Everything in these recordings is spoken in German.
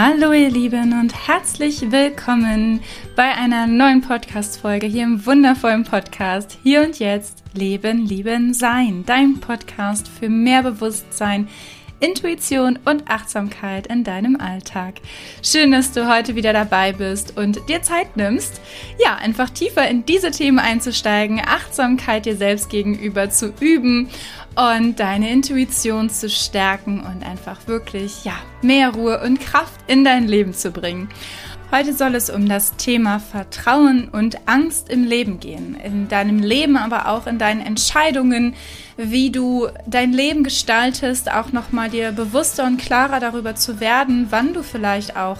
Hallo ihr Lieben und herzlich willkommen bei einer neuen Podcast-Folge hier im wundervollen Podcast Hier und Jetzt Leben, Lieben, Sein. Dein Podcast für mehr Bewusstsein, Intuition und Achtsamkeit in deinem Alltag. Schön, dass du heute wieder dabei bist und dir Zeit nimmst, ja, einfach tiefer in diese Themen einzusteigen, Achtsamkeit dir selbst gegenüber zu üben und deine Intuition zu stärken und einfach wirklich, ja, mehr Ruhe und Kraft in dein Leben zu bringen. Heute soll es um das Thema Vertrauen und Angst im Leben gehen. In deinem Leben, aber auch in deinen Entscheidungen, wie du dein Leben gestaltest, auch nochmal dir bewusster und klarer darüber zu werden, wann du vielleicht auch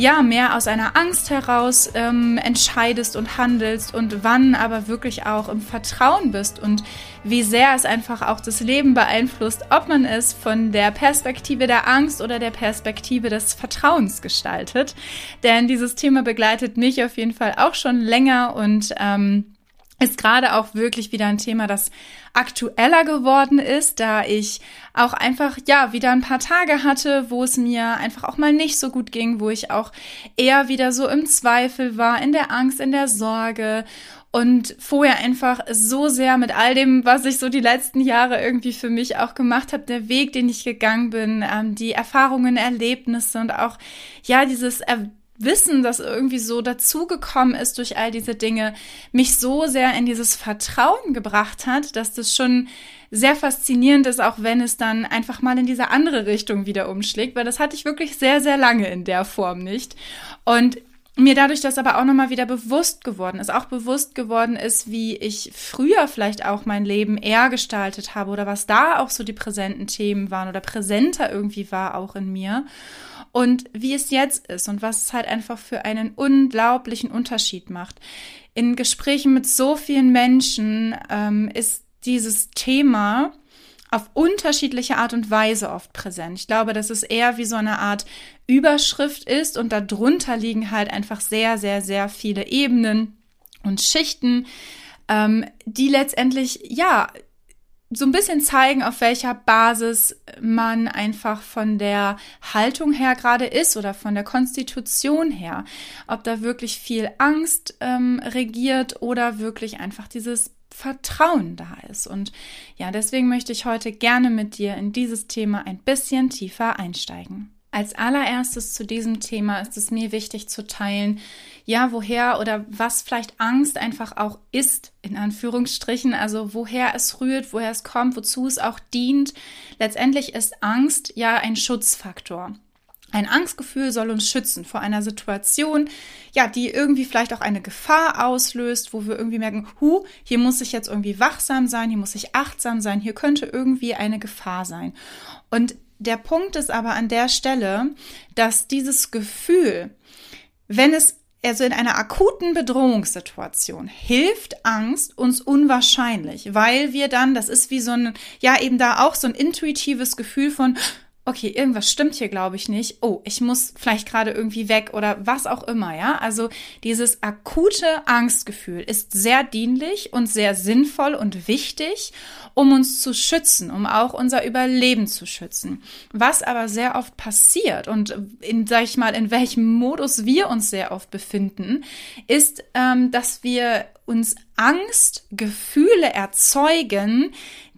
ja, mehr aus einer Angst heraus ähm, entscheidest und handelst und wann aber wirklich auch im Vertrauen bist und wie sehr es einfach auch das Leben beeinflusst, ob man es von der Perspektive der Angst oder der Perspektive des Vertrauens gestaltet. Denn dieses Thema begleitet mich auf jeden Fall auch schon länger und ähm, ist gerade auch wirklich wieder ein Thema, das aktueller geworden ist, da ich auch einfach, ja, wieder ein paar Tage hatte, wo es mir einfach auch mal nicht so gut ging, wo ich auch eher wieder so im Zweifel war, in der Angst, in der Sorge und vorher einfach so sehr mit all dem, was ich so die letzten Jahre irgendwie für mich auch gemacht habe, der Weg, den ich gegangen bin, ähm, die Erfahrungen, Erlebnisse und auch ja dieses er Wissen, das irgendwie so dazugekommen ist durch all diese Dinge, mich so sehr in dieses Vertrauen gebracht hat, dass das schon sehr faszinierend ist, auch wenn es dann einfach mal in diese andere Richtung wieder umschlägt, weil das hatte ich wirklich sehr, sehr lange in der Form nicht. Und mir dadurch das aber auch nochmal wieder bewusst geworden ist, auch bewusst geworden ist, wie ich früher vielleicht auch mein Leben eher gestaltet habe oder was da auch so die präsenten Themen waren oder präsenter irgendwie war auch in mir und wie es jetzt ist und was es halt einfach für einen unglaublichen Unterschied macht. In Gesprächen mit so vielen Menschen ähm, ist dieses Thema auf unterschiedliche Art und Weise oft präsent. Ich glaube, dass es eher wie so eine Art Überschrift ist und darunter liegen halt einfach sehr, sehr, sehr viele Ebenen und Schichten, ähm, die letztendlich, ja, so ein bisschen zeigen, auf welcher Basis man einfach von der Haltung her gerade ist oder von der Konstitution her. Ob da wirklich viel Angst ähm, regiert oder wirklich einfach dieses Vertrauen da ist. Und ja, deswegen möchte ich heute gerne mit dir in dieses Thema ein bisschen tiefer einsteigen. Als allererstes zu diesem Thema ist es mir wichtig zu teilen, ja, woher oder was vielleicht Angst einfach auch ist, in Anführungsstrichen, also woher es rührt, woher es kommt, wozu es auch dient. Letztendlich ist Angst ja ein Schutzfaktor. Ein Angstgefühl soll uns schützen vor einer Situation, ja, die irgendwie vielleicht auch eine Gefahr auslöst, wo wir irgendwie merken, hu, hier muss ich jetzt irgendwie wachsam sein, hier muss ich achtsam sein, hier könnte irgendwie eine Gefahr sein. Und der Punkt ist aber an der Stelle, dass dieses Gefühl, wenn es also in einer akuten Bedrohungssituation hilft Angst uns unwahrscheinlich, weil wir dann, das ist wie so ein, ja eben da auch so ein intuitives Gefühl von, okay, irgendwas stimmt hier, glaube ich nicht. Oh, ich muss vielleicht gerade irgendwie weg oder was auch immer, ja? Also dieses akute Angstgefühl ist sehr dienlich und sehr sinnvoll und wichtig, um uns zu schützen, um auch unser Überleben zu schützen. Was aber sehr oft passiert und in, sag ich mal, in welchem Modus wir uns sehr oft befinden, ist, ähm, dass wir uns Angstgefühle erzeugen,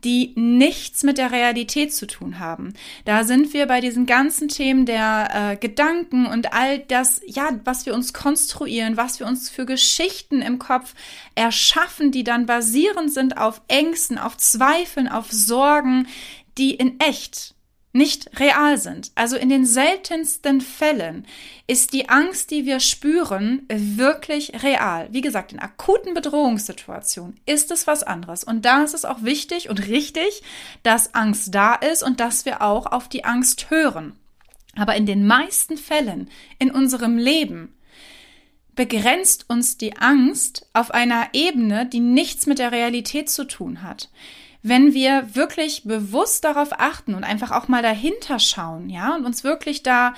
die nichts mit der Realität zu tun haben. Da sind wir bei diesen ganzen Themen der äh, Gedanken und all das, ja, was wir uns konstruieren, was wir uns für Geschichten im Kopf erschaffen, die dann basierend sind auf Ängsten, auf Zweifeln, auf Sorgen, die in echt nicht real sind. Also in den seltensten Fällen ist die Angst, die wir spüren, wirklich real. Wie gesagt, in akuten Bedrohungssituationen ist es was anderes. Und da ist es auch wichtig und richtig, dass Angst da ist und dass wir auch auf die Angst hören. Aber in den meisten Fällen in unserem Leben begrenzt uns die Angst auf einer Ebene, die nichts mit der Realität zu tun hat wenn wir wirklich bewusst darauf achten und einfach auch mal dahinter schauen, ja, und uns wirklich da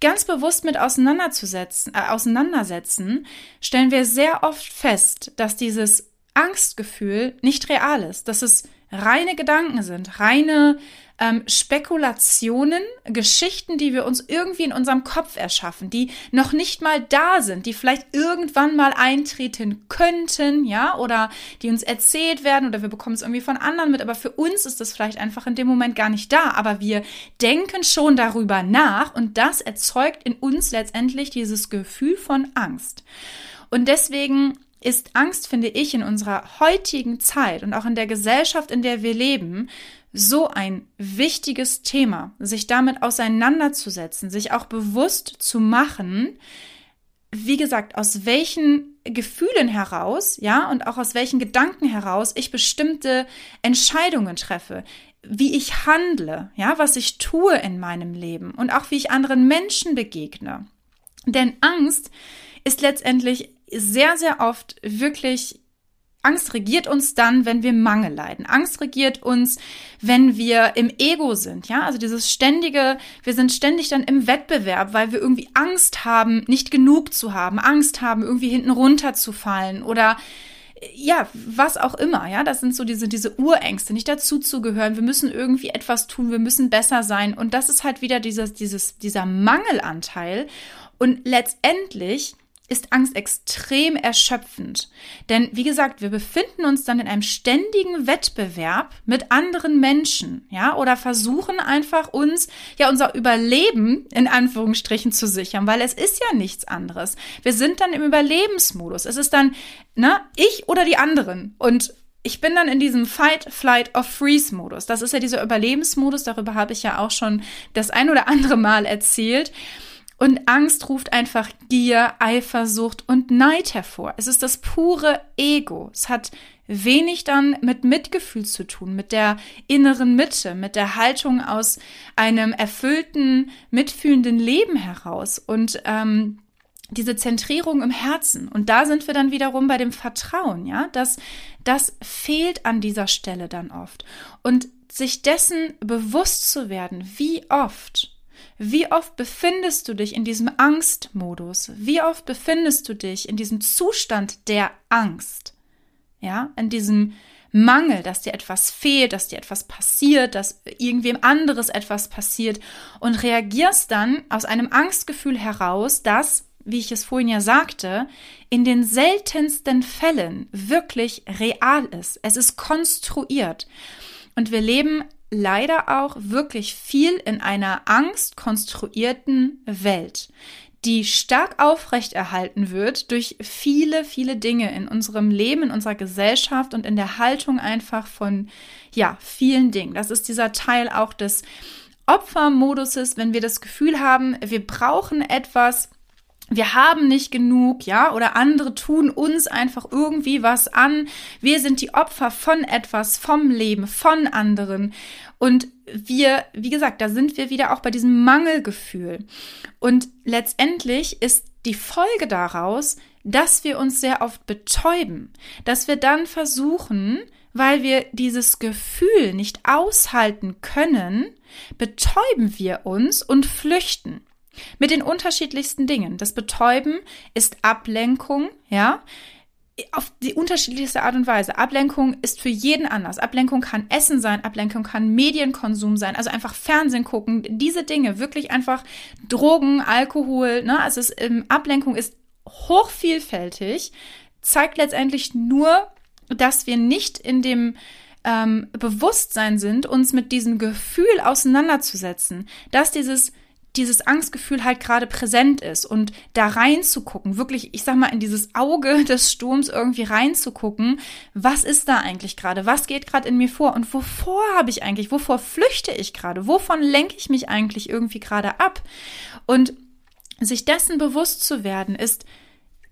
ganz bewusst mit auseinanderzusetzen, äh, auseinandersetzen, stellen wir sehr oft fest, dass dieses Angstgefühl nicht real ist, dass es reine Gedanken sind, reine ähm, Spekulationen, Geschichten, die wir uns irgendwie in unserem Kopf erschaffen, die noch nicht mal da sind, die vielleicht irgendwann mal eintreten könnten, ja, oder die uns erzählt werden oder wir bekommen es irgendwie von anderen mit, aber für uns ist das vielleicht einfach in dem Moment gar nicht da, aber wir denken schon darüber nach und das erzeugt in uns letztendlich dieses Gefühl von Angst. Und deswegen ist Angst, finde ich, in unserer heutigen Zeit und auch in der Gesellschaft, in der wir leben, so ein wichtiges Thema, sich damit auseinanderzusetzen, sich auch bewusst zu machen, wie gesagt, aus welchen Gefühlen heraus, ja, und auch aus welchen Gedanken heraus ich bestimmte Entscheidungen treffe, wie ich handle, ja, was ich tue in meinem Leben und auch wie ich anderen Menschen begegne. Denn Angst ist letztendlich sehr, sehr oft wirklich Angst regiert uns dann, wenn wir Mangel leiden. Angst regiert uns, wenn wir im Ego sind, ja? Also dieses ständige, wir sind ständig dann im Wettbewerb, weil wir irgendwie Angst haben, nicht genug zu haben, Angst haben, irgendwie hinten runterzufallen oder ja, was auch immer, ja, das sind so diese, diese Urängste, nicht dazuzugehören. Wir müssen irgendwie etwas tun, wir müssen besser sein. Und das ist halt wieder dieses, dieses, dieser Mangelanteil. Und letztendlich ist Angst extrem erschöpfend. Denn wie gesagt, wir befinden uns dann in einem ständigen Wettbewerb mit anderen Menschen, ja, oder versuchen einfach uns ja unser Überleben in Anführungsstrichen zu sichern, weil es ist ja nichts anderes. Wir sind dann im Überlebensmodus. Es ist dann, ne, ich oder die anderen und ich bin dann in diesem Fight, Flight or Freeze Modus. Das ist ja dieser Überlebensmodus, darüber habe ich ja auch schon das ein oder andere Mal erzählt. Und Angst ruft einfach Gier, Eifersucht und Neid hervor. Es ist das pure Ego. Es hat wenig dann mit Mitgefühl zu tun, mit der inneren Mitte, mit der Haltung aus einem erfüllten, mitfühlenden Leben heraus und ähm, diese Zentrierung im Herzen. Und da sind wir dann wiederum bei dem Vertrauen, ja, das, das fehlt an dieser Stelle dann oft. Und sich dessen bewusst zu werden, wie oft wie oft befindest du dich in diesem Angstmodus? Wie oft befindest du dich in diesem Zustand der Angst? Ja, in diesem Mangel, dass dir etwas fehlt, dass dir etwas passiert, dass irgendwem anderes etwas passiert und reagierst dann aus einem Angstgefühl heraus, das, wie ich es vorhin ja sagte, in den seltensten Fällen wirklich real ist. Es ist konstruiert. Und wir leben leider auch wirklich viel in einer angstkonstruierten Welt, die stark aufrechterhalten wird durch viele, viele Dinge in unserem Leben, in unserer Gesellschaft und in der Haltung einfach von, ja, vielen Dingen. Das ist dieser Teil auch des Opfermoduses, wenn wir das Gefühl haben, wir brauchen etwas, wir haben nicht genug, ja, oder andere tun uns einfach irgendwie was an. Wir sind die Opfer von etwas, vom Leben, von anderen. Und wir, wie gesagt, da sind wir wieder auch bei diesem Mangelgefühl. Und letztendlich ist die Folge daraus, dass wir uns sehr oft betäuben, dass wir dann versuchen, weil wir dieses Gefühl nicht aushalten können, betäuben wir uns und flüchten. Mit den unterschiedlichsten Dingen. Das Betäuben ist Ablenkung, ja, auf die unterschiedlichste Art und Weise. Ablenkung ist für jeden anders. Ablenkung kann Essen sein, Ablenkung kann Medienkonsum sein, also einfach Fernsehen gucken, diese Dinge, wirklich einfach Drogen, Alkohol, ne? Also es, ähm, Ablenkung ist hochvielfältig, zeigt letztendlich nur, dass wir nicht in dem ähm, Bewusstsein sind, uns mit diesem Gefühl auseinanderzusetzen, dass dieses dieses Angstgefühl halt gerade präsent ist. Und da reinzugucken, wirklich, ich sag mal, in dieses Auge des Sturms irgendwie reinzugucken, was ist da eigentlich gerade, was geht gerade in mir vor? Und wovor habe ich eigentlich, wovor flüchte ich gerade, wovon lenke ich mich eigentlich irgendwie gerade ab? Und sich dessen bewusst zu werden, ist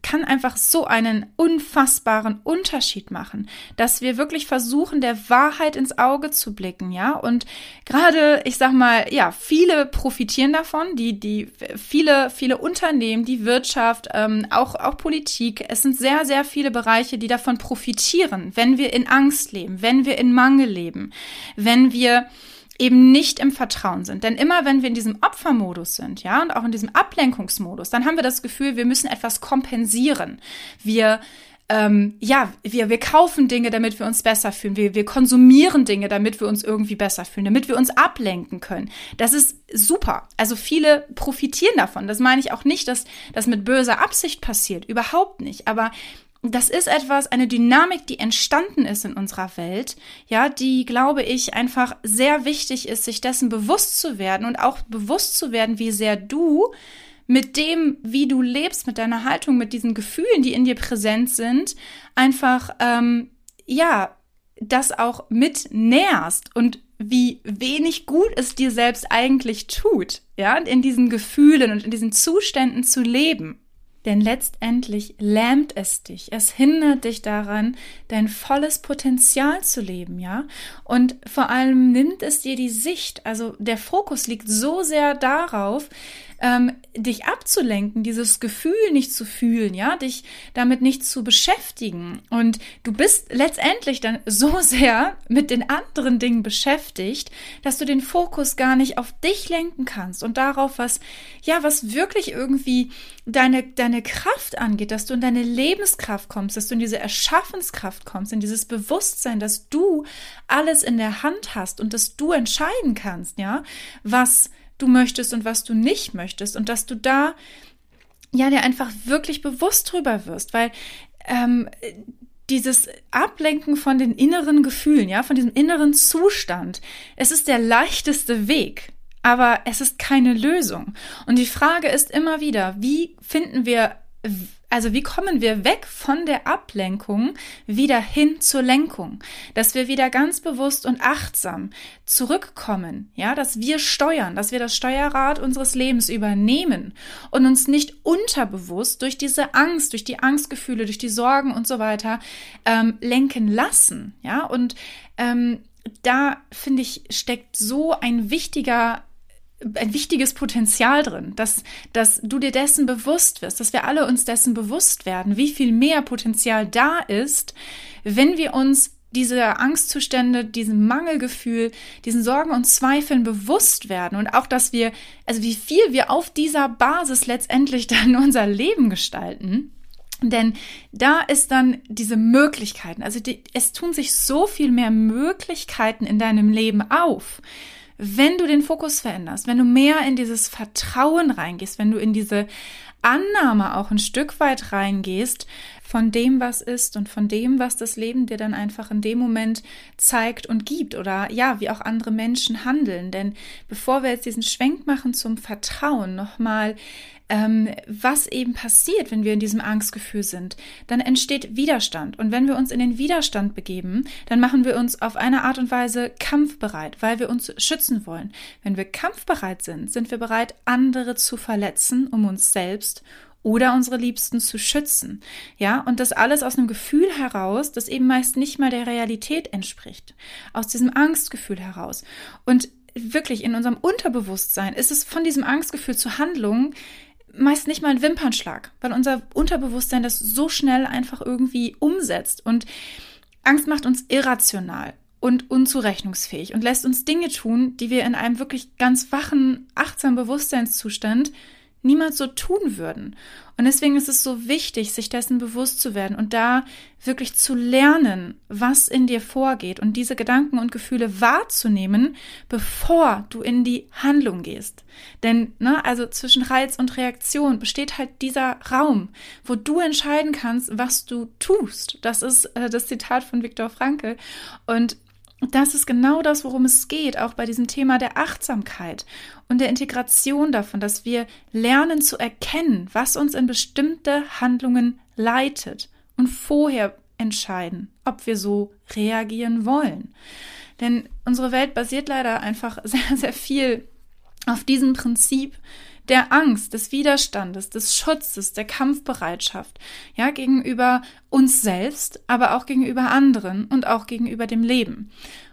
kann einfach so einen unfassbaren Unterschied machen, dass wir wirklich versuchen, der Wahrheit ins Auge zu blicken, ja. Und gerade, ich sag mal, ja, viele profitieren davon, die, die, viele, viele Unternehmen, die Wirtschaft, ähm, auch, auch Politik. Es sind sehr, sehr viele Bereiche, die davon profitieren, wenn wir in Angst leben, wenn wir in Mangel leben, wenn wir eben nicht im Vertrauen sind. Denn immer wenn wir in diesem Opfermodus sind, ja, und auch in diesem Ablenkungsmodus, dann haben wir das Gefühl, wir müssen etwas kompensieren. Wir ähm, ja, wir, wir kaufen Dinge, damit wir uns besser fühlen. Wir, wir konsumieren Dinge, damit wir uns irgendwie besser fühlen, damit wir uns ablenken können. Das ist super. Also viele profitieren davon. Das meine ich auch nicht, dass das mit böser Absicht passiert. Überhaupt nicht. Aber das ist etwas, eine Dynamik, die entstanden ist in unserer Welt, ja, die, glaube ich, einfach sehr wichtig ist, sich dessen bewusst zu werden und auch bewusst zu werden, wie sehr du mit dem, wie du lebst, mit deiner Haltung, mit diesen Gefühlen, die in dir präsent sind, einfach, ähm, ja, das auch mit nährst und wie wenig gut es dir selbst eigentlich tut, ja, in diesen Gefühlen und in diesen Zuständen zu leben. Denn letztendlich lähmt es dich. Es hindert dich daran, dein volles Potenzial zu leben, ja? Und vor allem nimmt es dir die Sicht. Also der Fokus liegt so sehr darauf, ähm, dich abzulenken, dieses Gefühl nicht zu fühlen, ja, dich damit nicht zu beschäftigen. Und du bist letztendlich dann so sehr mit den anderen Dingen beschäftigt, dass du den Fokus gar nicht auf dich lenken kannst und darauf, was, ja, was wirklich irgendwie deine, deine Kraft angeht, dass du in deine Lebenskraft kommst, dass du in diese Erschaffenskraft kommst, in dieses Bewusstsein, dass du alles in der Hand hast und dass du entscheiden kannst, ja, was du möchtest und was du nicht möchtest und dass du da ja dir einfach wirklich bewusst drüber wirst, weil ähm, dieses Ablenken von den inneren Gefühlen, ja, von diesem inneren Zustand, es ist der leichteste Weg, aber es ist keine Lösung. Und die Frage ist immer wieder, wie finden wir also wie kommen wir weg von der Ablenkung wieder hin zur Lenkung, dass wir wieder ganz bewusst und achtsam zurückkommen, ja, dass wir steuern, dass wir das Steuerrad unseres Lebens übernehmen und uns nicht unterbewusst durch diese Angst, durch die Angstgefühle, durch die Sorgen und so weiter ähm, lenken lassen, ja, und ähm, da finde ich steckt so ein wichtiger ein wichtiges Potenzial drin, dass, dass du dir dessen bewusst wirst, dass wir alle uns dessen bewusst werden, wie viel mehr Potenzial da ist, wenn wir uns diese Angstzustände, diesem Mangelgefühl, diesen Sorgen und Zweifeln bewusst werden und auch, dass wir, also wie viel wir auf dieser Basis letztendlich dann unser Leben gestalten. Denn da ist dann diese Möglichkeiten, also die, es tun sich so viel mehr Möglichkeiten in deinem Leben auf wenn du den Fokus veränderst, wenn du mehr in dieses Vertrauen reingehst, wenn du in diese Annahme auch ein Stück weit reingehst von dem, was ist und von dem, was das Leben dir dann einfach in dem Moment zeigt und gibt oder ja, wie auch andere Menschen handeln. Denn bevor wir jetzt diesen Schwenk machen zum Vertrauen, nochmal ähm, was eben passiert, wenn wir in diesem Angstgefühl sind, dann entsteht Widerstand. Und wenn wir uns in den Widerstand begeben, dann machen wir uns auf eine Art und Weise kampfbereit, weil wir uns schützen wollen. Wenn wir kampfbereit sind, sind wir bereit, andere zu verletzen, um uns selbst oder unsere Liebsten zu schützen. Ja, und das alles aus einem Gefühl heraus, das eben meist nicht mal der Realität entspricht. Aus diesem Angstgefühl heraus. Und wirklich in unserem Unterbewusstsein ist es von diesem Angstgefühl zur Handlung meist nicht mal ein Wimpernschlag, weil unser Unterbewusstsein das so schnell einfach irgendwie umsetzt. Und Angst macht uns irrational und unzurechnungsfähig und lässt uns Dinge tun, die wir in einem wirklich ganz wachen, achtsamen Bewusstseinszustand niemals so tun würden. Und deswegen ist es so wichtig, sich dessen bewusst zu werden und da wirklich zu lernen, was in dir vorgeht und diese Gedanken und Gefühle wahrzunehmen, bevor du in die Handlung gehst. Denn, ne, also zwischen Reiz und Reaktion besteht halt dieser Raum, wo du entscheiden kannst, was du tust. Das ist äh, das Zitat von Viktor Frankl. Und das ist genau das, worum es geht, auch bei diesem Thema der Achtsamkeit und der Integration davon, dass wir lernen zu erkennen, was uns in bestimmte Handlungen leitet und vorher entscheiden, ob wir so reagieren wollen. Denn unsere Welt basiert leider einfach sehr, sehr viel auf diesem Prinzip, der Angst, des Widerstandes, des Schutzes, der Kampfbereitschaft, ja, gegenüber uns selbst, aber auch gegenüber anderen und auch gegenüber dem Leben.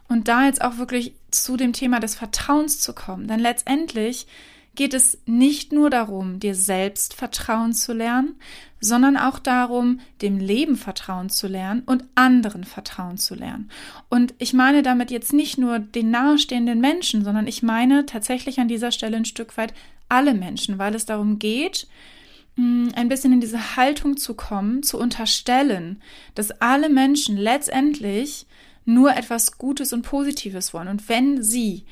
Und da jetzt auch wirklich zu dem Thema des Vertrauens zu kommen, denn letztendlich geht es nicht nur darum, dir selbst Vertrauen zu lernen, sondern auch darum, dem Leben Vertrauen zu lernen und anderen Vertrauen zu lernen. Und ich meine damit jetzt nicht nur den nahestehenden Menschen, sondern ich meine tatsächlich an dieser Stelle ein Stück weit alle Menschen, weil es darum geht, mm, ein bisschen in diese Haltung zu kommen, zu unterstellen, dass alle Menschen letztendlich nur etwas Gutes und Positives wollen. Und wenn sie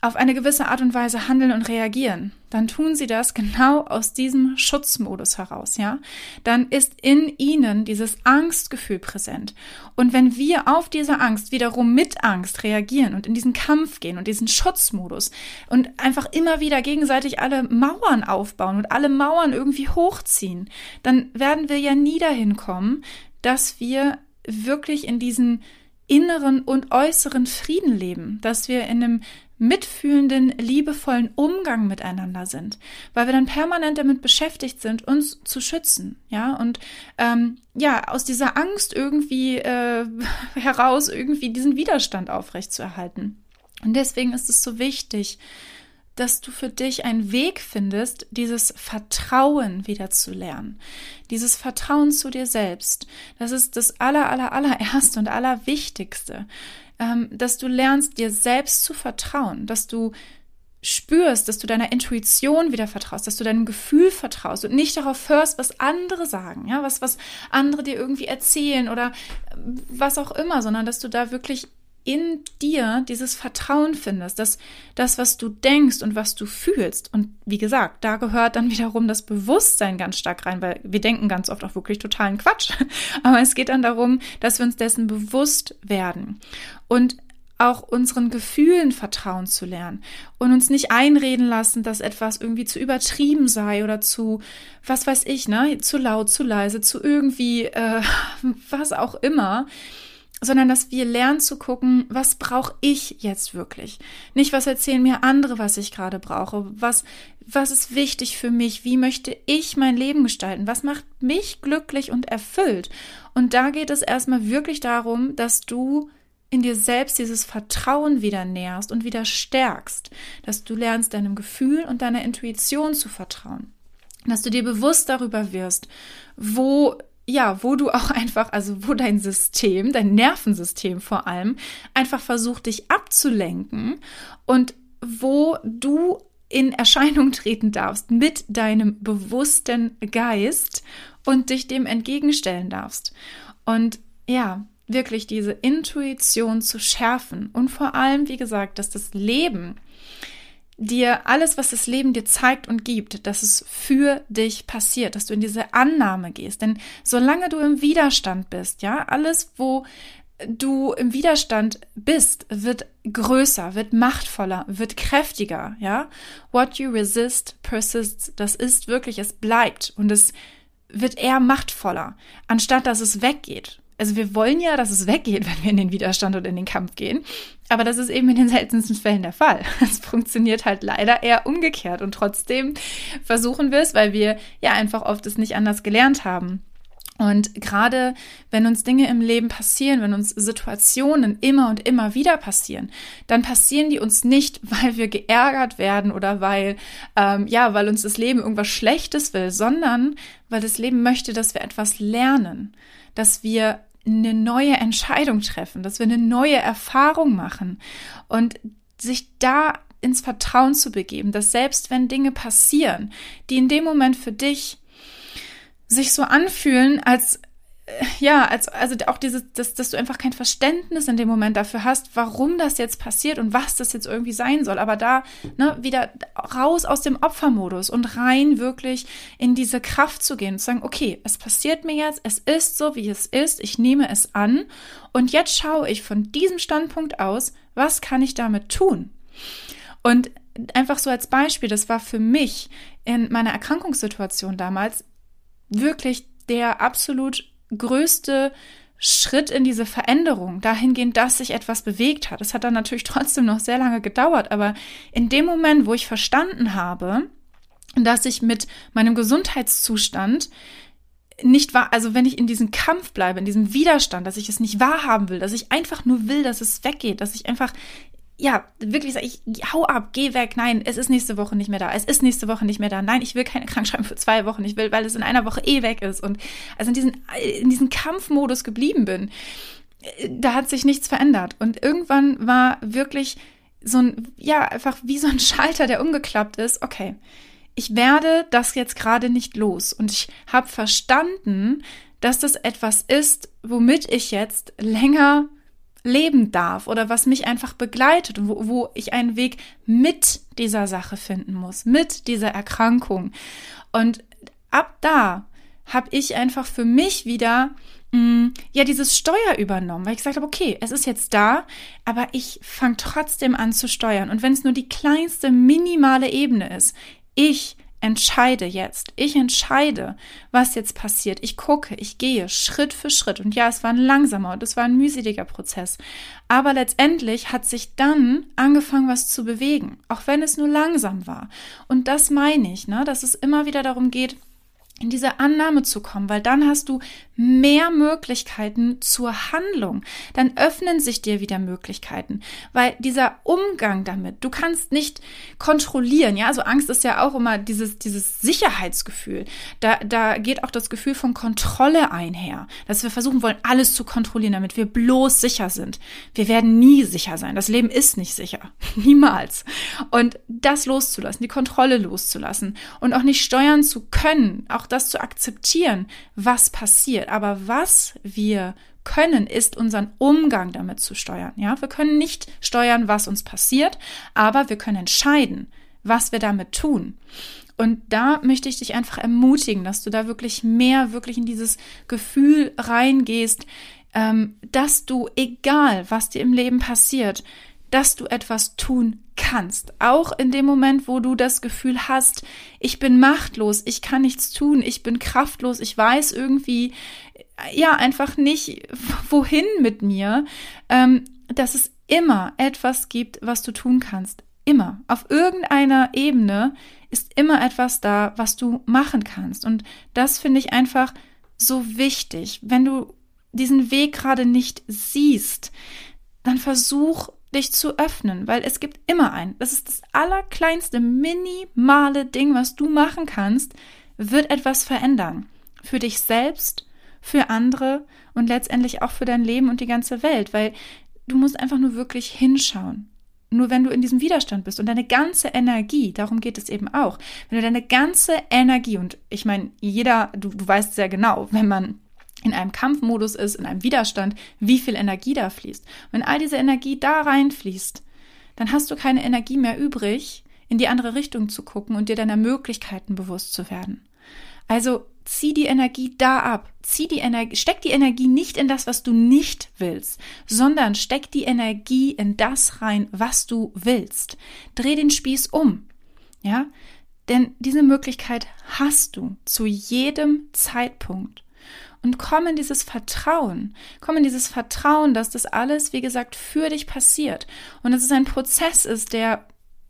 auf eine gewisse Art und Weise handeln und reagieren, dann tun sie das genau aus diesem Schutzmodus heraus, ja? Dann ist in ihnen dieses Angstgefühl präsent. Und wenn wir auf diese Angst wiederum mit Angst reagieren und in diesen Kampf gehen und diesen Schutzmodus und einfach immer wieder gegenseitig alle Mauern aufbauen und alle Mauern irgendwie hochziehen, dann werden wir ja nie dahin kommen, dass wir wirklich in diesen inneren und äußeren Frieden leben, dass wir in einem mitfühlenden, liebevollen Umgang miteinander sind, weil wir dann permanent damit beschäftigt sind, uns zu schützen, ja und ähm, ja aus dieser Angst irgendwie äh, heraus irgendwie diesen Widerstand aufrechtzuerhalten. Und deswegen ist es so wichtig, dass du für dich einen Weg findest, dieses Vertrauen wieder zu lernen. Dieses Vertrauen zu dir selbst. Das ist das aller, aller, allererste und allerwichtigste ähm, dass du lernst, dir selbst zu vertrauen, dass du spürst, dass du deiner Intuition wieder vertraust, dass du deinem Gefühl vertraust und nicht darauf hörst, was andere sagen, ja, was, was andere dir irgendwie erzählen oder was auch immer, sondern dass du da wirklich in dir dieses Vertrauen findest, dass das, was du denkst und was du fühlst, und wie gesagt, da gehört dann wiederum das Bewusstsein ganz stark rein, weil wir denken ganz oft auch wirklich totalen Quatsch. Aber es geht dann darum, dass wir uns dessen bewusst werden und auch unseren Gefühlen vertrauen zu lernen und uns nicht einreden lassen, dass etwas irgendwie zu übertrieben sei oder zu, was weiß ich, ne, zu laut, zu leise, zu irgendwie, äh, was auch immer sondern dass wir lernen zu gucken, was brauche ich jetzt wirklich? Nicht, was erzählen mir andere, was ich gerade brauche, was, was ist wichtig für mich, wie möchte ich mein Leben gestalten, was macht mich glücklich und erfüllt. Und da geht es erstmal wirklich darum, dass du in dir selbst dieses Vertrauen wieder nährst und wieder stärkst, dass du lernst, deinem Gefühl und deiner Intuition zu vertrauen, dass du dir bewusst darüber wirst, wo ja, wo du auch einfach, also wo dein System, dein Nervensystem vor allem, einfach versucht, dich abzulenken und wo du in Erscheinung treten darfst mit deinem bewussten Geist und dich dem entgegenstellen darfst. Und ja, wirklich diese Intuition zu schärfen und vor allem, wie gesagt, dass das Leben dir alles, was das Leben dir zeigt und gibt, dass es für dich passiert, dass du in diese Annahme gehst. Denn solange du im Widerstand bist, ja, alles, wo du im Widerstand bist, wird größer, wird machtvoller, wird kräftiger, ja. What you resist persists. Das ist wirklich, es bleibt und es wird eher machtvoller, anstatt dass es weggeht also wir wollen ja, dass es weggeht, wenn wir in den Widerstand und in den Kampf gehen. Aber das ist eben in den seltensten Fällen der Fall. Es funktioniert halt leider eher umgekehrt. Und trotzdem versuchen wir es, weil wir ja einfach oft es nicht anders gelernt haben. Und gerade wenn uns Dinge im Leben passieren, wenn uns Situationen immer und immer wieder passieren, dann passieren die uns nicht, weil wir geärgert werden oder weil ähm, ja, weil uns das Leben irgendwas Schlechtes will, sondern weil das Leben möchte, dass wir etwas lernen, dass wir eine neue Entscheidung treffen, dass wir eine neue Erfahrung machen und sich da ins Vertrauen zu begeben, dass selbst wenn Dinge passieren, die in dem Moment für dich sich so anfühlen, als ja, als, also auch dieses, dass, dass du einfach kein Verständnis in dem Moment dafür hast, warum das jetzt passiert und was das jetzt irgendwie sein soll. Aber da, ne, wieder raus aus dem Opfermodus und rein wirklich in diese Kraft zu gehen und zu sagen, okay, es passiert mir jetzt, es ist so, wie es ist, ich nehme es an und jetzt schaue ich von diesem Standpunkt aus, was kann ich damit tun? Und einfach so als Beispiel, das war für mich in meiner Erkrankungssituation damals wirklich der absolut größte Schritt in diese Veränderung, dahingehend, dass sich etwas bewegt hat. Es hat dann natürlich trotzdem noch sehr lange gedauert, aber in dem Moment, wo ich verstanden habe, dass ich mit meinem Gesundheitszustand nicht wahr, also wenn ich in diesem Kampf bleibe, in diesem Widerstand, dass ich es nicht wahrhaben will, dass ich einfach nur will, dass es weggeht, dass ich einfach ja, wirklich sage ich, hau ab, geh weg, nein, es ist nächste Woche nicht mehr da, es ist nächste Woche nicht mehr da, nein, ich will keine Krankschreiben für zwei Wochen, ich will, weil es in einer Woche eh weg ist und also in diesen, in diesen Kampfmodus geblieben bin, da hat sich nichts verändert. Und irgendwann war wirklich so ein, ja, einfach wie so ein Schalter, der umgeklappt ist, okay, ich werde das jetzt gerade nicht los. Und ich habe verstanden, dass das etwas ist, womit ich jetzt länger leben darf oder was mich einfach begleitet wo, wo ich einen Weg mit dieser Sache finden muss, mit dieser Erkrankung. Und ab da habe ich einfach für mich wieder mh, mm, ja dieses Steuer übernommen, weil ich gesagt habe, okay, es ist jetzt da, aber ich fange trotzdem an zu steuern. Und wenn es nur die kleinste minimale Ebene ist, ich entscheide jetzt. Ich entscheide, was jetzt passiert. Ich gucke, ich gehe Schritt für Schritt. Und ja, es war ein langsamer und es war ein mühseliger Prozess. Aber letztendlich hat sich dann angefangen, was zu bewegen, auch wenn es nur langsam war. Und das meine ich, ne, dass es immer wieder darum geht, in diese Annahme zu kommen, weil dann hast du mehr Möglichkeiten zur Handlung. Dann öffnen sich dir wieder Möglichkeiten, weil dieser Umgang damit, du kannst nicht kontrollieren, ja, also Angst ist ja auch immer dieses, dieses Sicherheitsgefühl. Da, da geht auch das Gefühl von Kontrolle einher, dass wir versuchen wollen, alles zu kontrollieren, damit wir bloß sicher sind. Wir werden nie sicher sein. Das Leben ist nicht sicher. Niemals. Und das loszulassen, die Kontrolle loszulassen und auch nicht steuern zu können, auch das zu akzeptieren, was passiert. Aber was wir können, ist unseren Umgang damit zu steuern. Ja, wir können nicht steuern, was uns passiert, aber wir können entscheiden, was wir damit tun. Und da möchte ich dich einfach ermutigen, dass du da wirklich mehr, wirklich in dieses Gefühl reingehst, ähm, dass du, egal was dir im Leben passiert, dass du etwas tun kannst. Auch in dem Moment, wo du das Gefühl hast, ich bin machtlos, ich kann nichts tun, ich bin kraftlos, ich weiß irgendwie, ja, einfach nicht, wohin mit mir, ähm, dass es immer etwas gibt, was du tun kannst. Immer. Auf irgendeiner Ebene ist immer etwas da, was du machen kannst. Und das finde ich einfach so wichtig. Wenn du diesen Weg gerade nicht siehst, dann versuch dich zu öffnen, weil es gibt immer einen. Das ist das allerkleinste, minimale Ding, was du machen kannst, wird etwas verändern. Für dich selbst, für andere und letztendlich auch für dein Leben und die ganze Welt, weil du musst einfach nur wirklich hinschauen. Nur wenn du in diesem Widerstand bist und deine ganze Energie, darum geht es eben auch, wenn du deine ganze Energie, und ich meine, jeder, du, du weißt sehr genau, wenn man in einem Kampfmodus ist, in einem Widerstand, wie viel Energie da fließt. Wenn all diese Energie da reinfließt, dann hast du keine Energie mehr übrig, in die andere Richtung zu gucken und dir deiner Möglichkeiten bewusst zu werden. Also zieh die Energie da ab. Zieh die Energie, steck die Energie nicht in das, was du nicht willst, sondern steck die Energie in das rein, was du willst. Dreh den Spieß um. Ja? Denn diese Möglichkeit hast du zu jedem Zeitpunkt und komm in dieses Vertrauen. Komm in dieses Vertrauen, dass das alles, wie gesagt, für dich passiert und dass es ein Prozess ist, der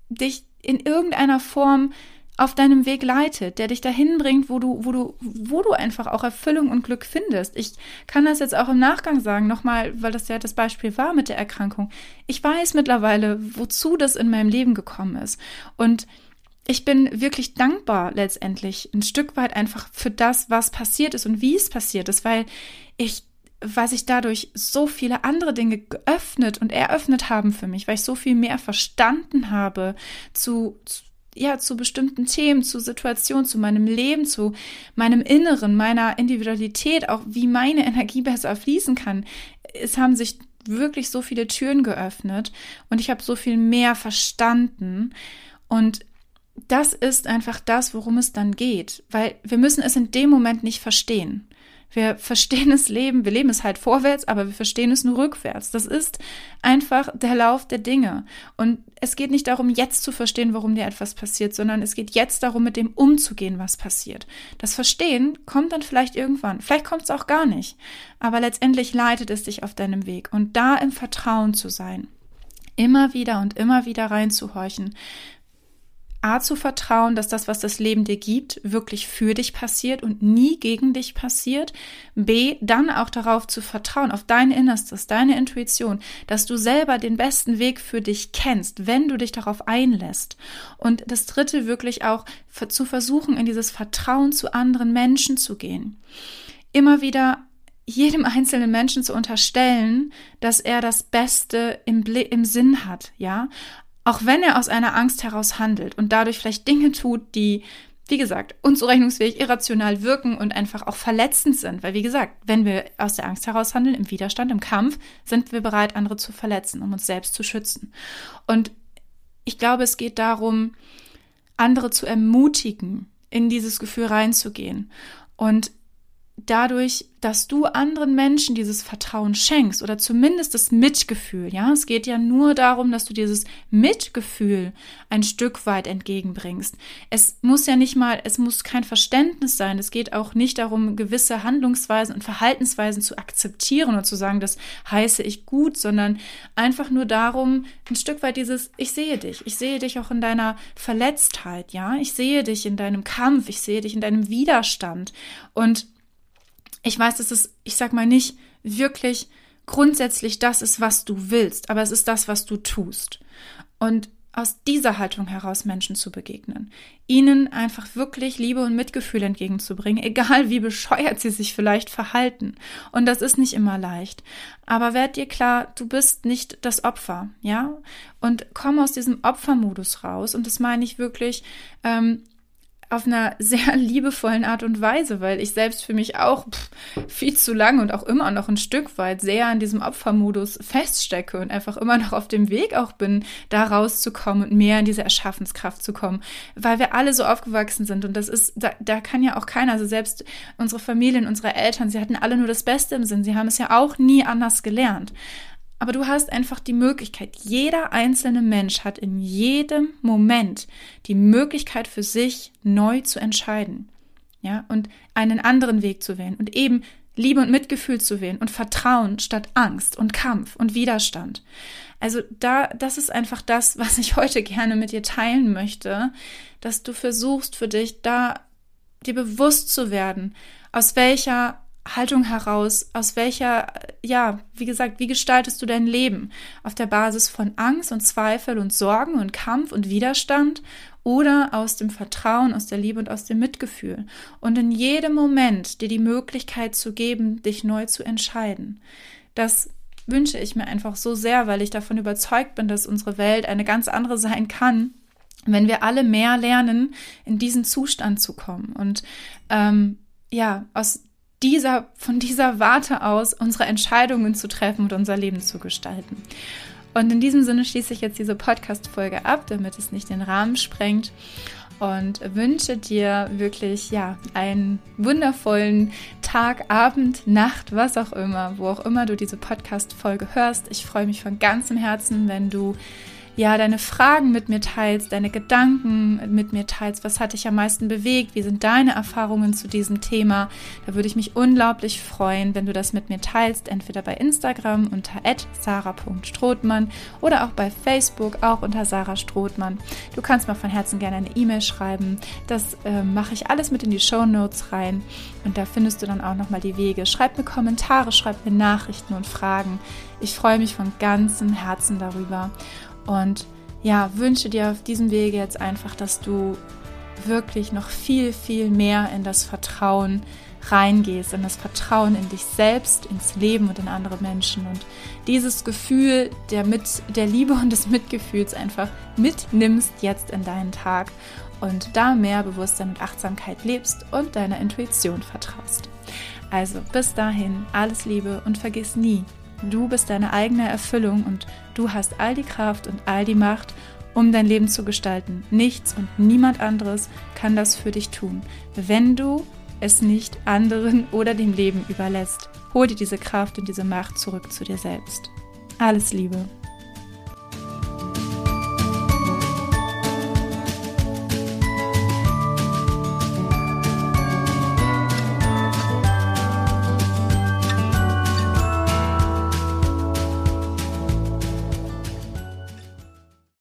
dich in irgendeiner Form auf deinem Weg leitet, der dich dahin bringt, wo du, wo du, wo du einfach auch Erfüllung und Glück findest. Ich kann das jetzt auch im Nachgang sagen, nochmal, weil das ja das Beispiel war mit der Erkrankung. Ich weiß mittlerweile, wozu das in meinem Leben gekommen ist. Und ich bin wirklich dankbar letztendlich ein Stück weit einfach für das, was passiert ist und wie es passiert ist, weil ich weil sich dadurch so viele andere Dinge geöffnet und eröffnet haben für mich, weil ich so viel mehr verstanden habe zu, zu ja, zu bestimmten Themen, zu Situationen, zu meinem Leben, zu meinem Inneren, meiner Individualität, auch wie meine Energie besser fließen kann. Es haben sich wirklich so viele Türen geöffnet und ich habe so viel mehr verstanden. Und das ist einfach das, worum es dann geht, weil wir müssen es in dem Moment nicht verstehen. Wir verstehen das Leben, wir leben es halt vorwärts, aber wir verstehen es nur rückwärts. Das ist einfach der Lauf der Dinge. Und es geht nicht darum, jetzt zu verstehen, warum dir etwas passiert, sondern es geht jetzt darum, mit dem umzugehen, was passiert. Das Verstehen kommt dann vielleicht irgendwann. Vielleicht kommt es auch gar nicht. Aber letztendlich leitet es dich auf deinem Weg. Und da im Vertrauen zu sein immer wieder und immer wieder reinzuhorchen. A zu vertrauen, dass das, was das Leben dir gibt, wirklich für dich passiert und nie gegen dich passiert. B, dann auch darauf zu vertrauen, auf dein Innerstes, deine Intuition, dass du selber den besten Weg für dich kennst, wenn du dich darauf einlässt. Und das dritte wirklich auch zu versuchen, in dieses Vertrauen zu anderen Menschen zu gehen. Immer wieder jedem einzelnen Menschen zu unterstellen, dass er das Beste im, im Sinn hat, ja, Auch wenn er aus einer Angst heraus handelt und dadurch vielleicht Dinge tut, die wie gesagt, unzurechnungsfähig, irrational wirken und einfach auch verletzend sind. Weil, wie gesagt, wenn wir aus der Angst heraus handeln, im Widerstand, im Kampf, sind wir bereit, andere zu verletzen, um uns selbst zu schützen. Und ich glaube, es geht darum, andere zu ermutigen, in dieses Gefühl reinzugehen. Und dadurch, dass du anderen Menschen dieses Vertrauen schenkst oder zumindest das Mitgefühl, ja, es geht ja nur darum, dass du dieses Mitgefühl ein Stück weit entgegenbringst. Es muss ja nicht mal, es muss kein Verständnis sein. Es geht auch nicht darum, gewisse Handlungsweisen und Verhaltensweisen zu akzeptieren und zu sagen, das heiße ich gut, sondern einfach nur darum, ein Stück weit dieses, ich sehe dich, ich sehe dich auch in deiner Verletztheit, ja, ich sehe dich in deinem Kampf, ich sehe dich in deinem Widerstand. Und ich weiß, dass es, ich sag mal, nicht wirklich grundsätzlich das ist, was du willst, aber es ist das, was du tust. Und aus dieser Haltung heraus Menschen zu begegnen, ihnen einfach wirklich Liebe und Mitgefühl entgegenzubringen, egal wie bescheuert sie sich vielleicht verhalten. Und das ist nicht immer leicht. Aber werd dir klar, du bist nicht das Opfer, ja? Und komm aus diesem Opfermodus raus. Und das meine ich wirklich, ähm, auf einer sehr liebevollen Art und Weise, weil ich selbst für mich auch pff, viel zu lange und auch immer noch ein Stück weit sehr in diesem Opfermodus feststecke und einfach immer noch auf dem Weg auch bin, da rauszukommen und mehr in diese Erschaffenskraft zu kommen, weil wir alle so aufgewachsen sind und das ist, da, da kann ja auch keiner, also selbst unsere Familien, unsere Eltern, sie hatten alle nur das Beste im Sinn, sie haben es ja auch nie anders gelernt. Aber du hast einfach die Möglichkeit, jeder einzelne Mensch hat in jedem Moment die Möglichkeit für sich neu zu entscheiden. Ja, und einen anderen Weg zu wählen und eben Liebe und Mitgefühl zu wählen und Vertrauen statt Angst und Kampf und Widerstand. Also da, das ist einfach das, was ich heute gerne mit dir teilen möchte, dass du versuchst für dich da dir bewusst zu werden, aus welcher Haltung heraus, aus welcher, ja, wie gesagt, wie gestaltest du dein Leben? Auf der Basis von Angst und Zweifel und Sorgen und Kampf und Widerstand oder aus dem Vertrauen, aus der Liebe und aus dem Mitgefühl? Und in jedem Moment dir die Möglichkeit zu geben, dich neu zu entscheiden. Das wünsche ich mir einfach so sehr, weil ich davon überzeugt bin, dass unsere Welt eine ganz andere sein kann, wenn wir alle mehr lernen, in diesen Zustand zu kommen. Und ähm, ja, aus dieser, von dieser Warte aus unsere Entscheidungen zu treffen und unser Leben zu gestalten. Und in diesem Sinne schließe ich jetzt diese Podcast-Folge ab, damit es nicht den Rahmen sprengt und wünsche dir wirklich, ja, einen wundervollen Tag, Abend, Nacht, was auch immer, wo auch immer du diese Podcast-Folge hörst. Ich freue mich von ganzem Herzen, wenn du ja, deine Fragen mit mir teilst, deine Gedanken mit mir teilst. Was hat dich am meisten bewegt? Wie sind deine Erfahrungen zu diesem Thema? Da würde ich mich unglaublich freuen, wenn du das mit mir teilst, entweder bei Instagram unter sarah.strothmann oder auch bei Facebook, auch unter Sarah Strothmann. Du kannst mir von Herzen gerne eine E-Mail schreiben. Das äh, mache ich alles mit in die Show Notes rein und da findest du dann auch nochmal die Wege. Schreib mir Kommentare, schreib mir Nachrichten und Fragen. Ich freue mich von ganzem Herzen darüber. Und ja, wünsche dir auf diesem Wege jetzt einfach, dass du wirklich noch viel, viel mehr in das Vertrauen reingehst, in das Vertrauen in dich selbst, ins Leben und in andere Menschen und dieses Gefühl der, mit, der Liebe und des Mitgefühls einfach mitnimmst jetzt in deinen Tag und da mehr Bewusstsein und Achtsamkeit lebst und deiner Intuition vertraust. Also bis dahin alles Liebe und vergiss nie, Du bist deine eigene Erfüllung und du hast all die Kraft und all die Macht, um dein Leben zu gestalten. Nichts und niemand anderes kann das für dich tun, wenn du es nicht anderen oder dem Leben überlässt. Hol dir diese Kraft und diese Macht zurück zu dir selbst. Alles Liebe.